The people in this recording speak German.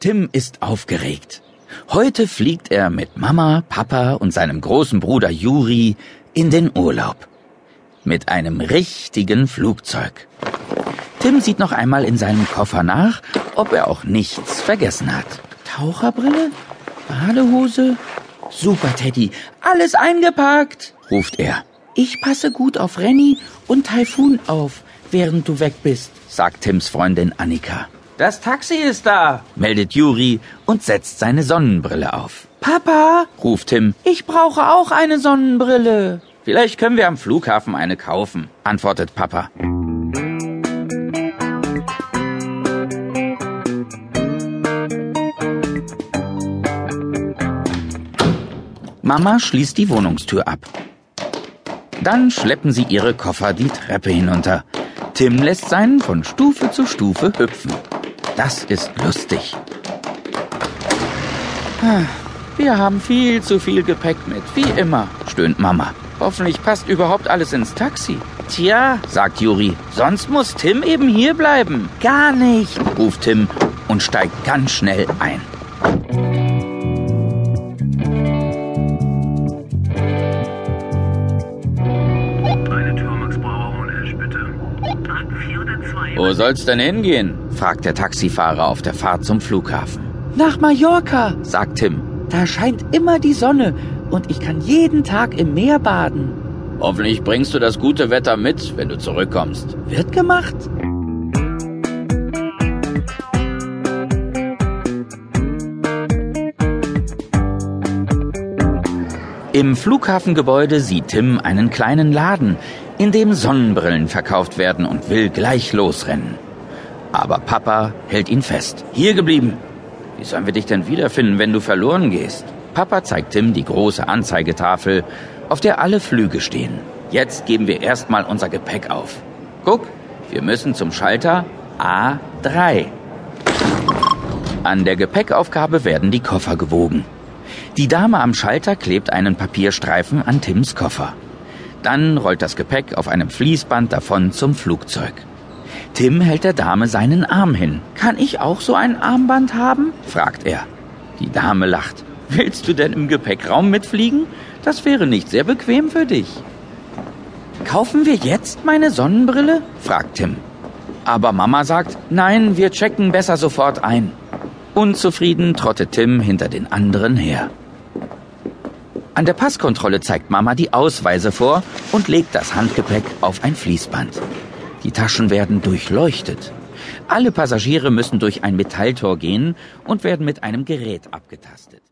Tim ist aufgeregt. Heute fliegt er mit Mama, Papa und seinem großen Bruder Juri in den Urlaub. Mit einem richtigen Flugzeug. Tim sieht noch einmal in seinem Koffer nach, ob er auch nichts vergessen hat. Taucherbrille? Badehose? Super, Teddy. Alles eingepackt, ruft er. Ich passe gut auf Renny und Taifun auf, während du weg bist, sagt Tims Freundin Annika. Das Taxi ist da, meldet Juri und setzt seine Sonnenbrille auf. Papa, ruft Tim, ich brauche auch eine Sonnenbrille. Vielleicht können wir am Flughafen eine kaufen, antwortet Papa. Mama schließt die Wohnungstür ab. Dann schleppen sie ihre Koffer die Treppe hinunter. Tim lässt seinen von Stufe zu Stufe hüpfen. Das ist lustig. Wir haben viel zu viel Gepäck mit, wie immer, stöhnt Mama. Hoffentlich passt überhaupt alles ins Taxi. Tja, sagt Juri, sonst muss Tim eben hier bleiben. Gar nicht, ruft Tim und steigt ganz schnell ein. Wo soll's denn hingehen? fragt der Taxifahrer auf der Fahrt zum Flughafen. Nach Mallorca, sagt Tim. Da scheint immer die Sonne und ich kann jeden Tag im Meer baden. Hoffentlich bringst du das gute Wetter mit, wenn du zurückkommst. Wird gemacht. Im Flughafengebäude sieht Tim einen kleinen Laden, in dem Sonnenbrillen verkauft werden und will gleich losrennen. Aber Papa hält ihn fest. Hier geblieben. Wie sollen wir dich denn wiederfinden, wenn du verloren gehst? Papa zeigt Tim die große Anzeigetafel, auf der alle Flüge stehen. Jetzt geben wir erstmal unser Gepäck auf. Guck, wir müssen zum Schalter A3. An der Gepäckaufgabe werden die Koffer gewogen. Die Dame am Schalter klebt einen Papierstreifen an Tims Koffer. Dann rollt das Gepäck auf einem Fließband davon zum Flugzeug. Tim hält der Dame seinen Arm hin. Kann ich auch so ein Armband haben? fragt er. Die Dame lacht. Willst du denn im Gepäckraum mitfliegen? Das wäre nicht sehr bequem für dich. Kaufen wir jetzt meine Sonnenbrille? fragt Tim. Aber Mama sagt, nein, wir checken besser sofort ein. Unzufrieden trottet Tim hinter den anderen her. An der Passkontrolle zeigt Mama die Ausweise vor und legt das Handgepäck auf ein Fließband. Die Taschen werden durchleuchtet. Alle Passagiere müssen durch ein Metalltor gehen und werden mit einem Gerät abgetastet.